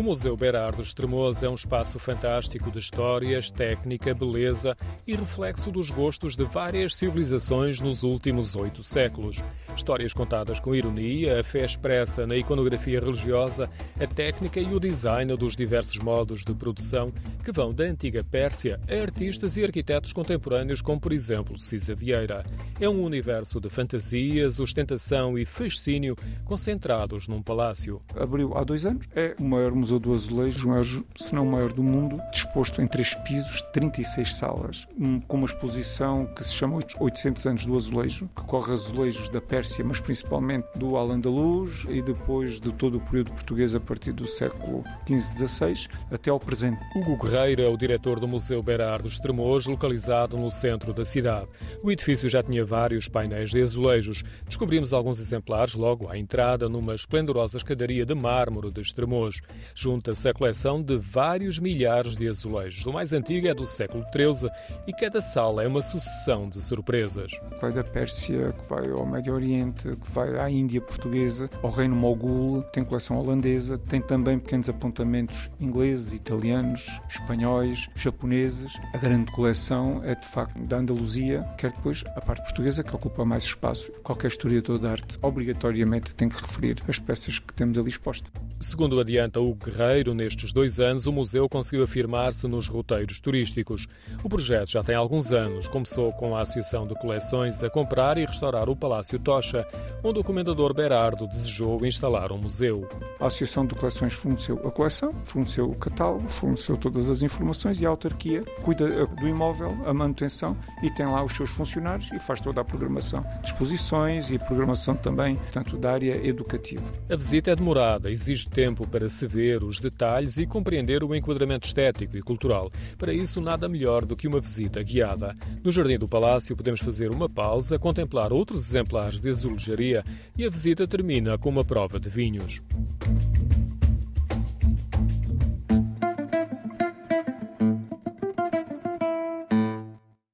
O Museu Berardo Estremoz é um espaço fantástico de histórias, técnica, beleza e reflexo dos gostos de várias civilizações nos últimos oito séculos. Histórias contadas com ironia, a fé expressa na iconografia religiosa, a técnica e o design dos diversos modos de produção que vão da antiga Pérsia a artistas e arquitetos contemporâneos, como por exemplo Cisa Vieira. É um universo de fantasias, ostentação e fascínio concentrados num palácio. Abriu há dois anos, é o maior museu do azulejo, maior, se não o maior do mundo, disposto em três pisos, 36 salas, com uma exposição que se chama 800 anos do azulejo, que corre azulejos da Pérsia, mas principalmente do Al-Andalus e depois de todo o período português a partir do século XV-XVI até ao presente. Hugo Guerreiro é o diretor do Museu Berardo Estremoz, localizado no centro da cidade. O edifício já tinha vários painéis de azulejos. Descobrimos alguns exemplares logo à entrada numa esplendorosa escadaria de mármore de Estremoz. Junta-se a coleção de vários milhares de azulejos. O mais antigo é do século XIII e cada sala é uma sucessão de surpresas. Vai da Pérsia, que vai ao Médio Oriente, que vai à Índia portuguesa, ao Reino Mogul, tem coleção holandesa, tem também pequenos apontamentos ingleses, italianos, espanhóis, japoneses. A grande coleção é de facto da Andaluzia, quer depois a parte portuguesa, que ocupa mais espaço. Qualquer historiador de arte obrigatoriamente tem que referir as peças que temos ali expostas. Segundo adianta o Guerreiro, nestes dois anos o museu conseguiu afirmar-se nos roteiros turísticos. O projeto já tem alguns anos. Começou com a Associação de Coleções a comprar e restaurar o Palácio Tocha, onde o comendador Berardo desejou instalar um museu. A Associação de Coleções forneceu a coleção, forneceu o catálogo, forneceu todas as informações e a autarquia cuida do imóvel, a manutenção e tem lá os seus funcionários e faz toda a programação de exposições e programação também, portanto, da área educativa. A visita é demorada, exige tempo para se ver os detalhes e compreender o enquadramento estético e cultural. Para isso, nada melhor do que uma visita guiada. No Jardim do Palácio, podemos fazer uma pausa, contemplar outros exemplares de azulejaria e a visita termina com uma prova de vinhos.